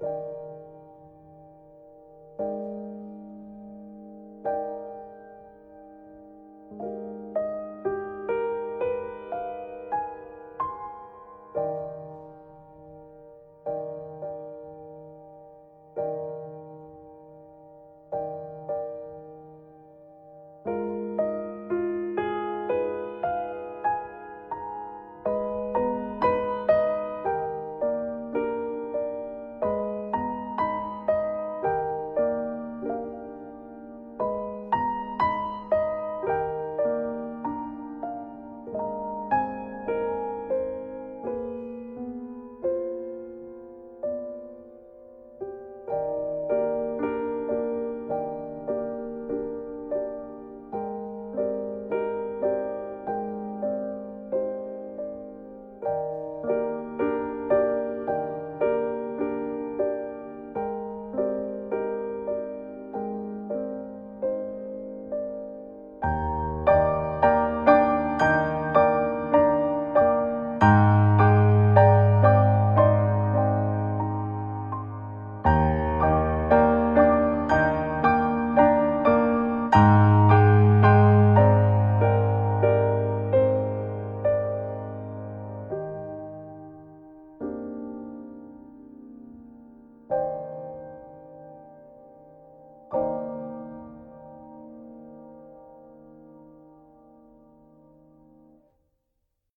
うん。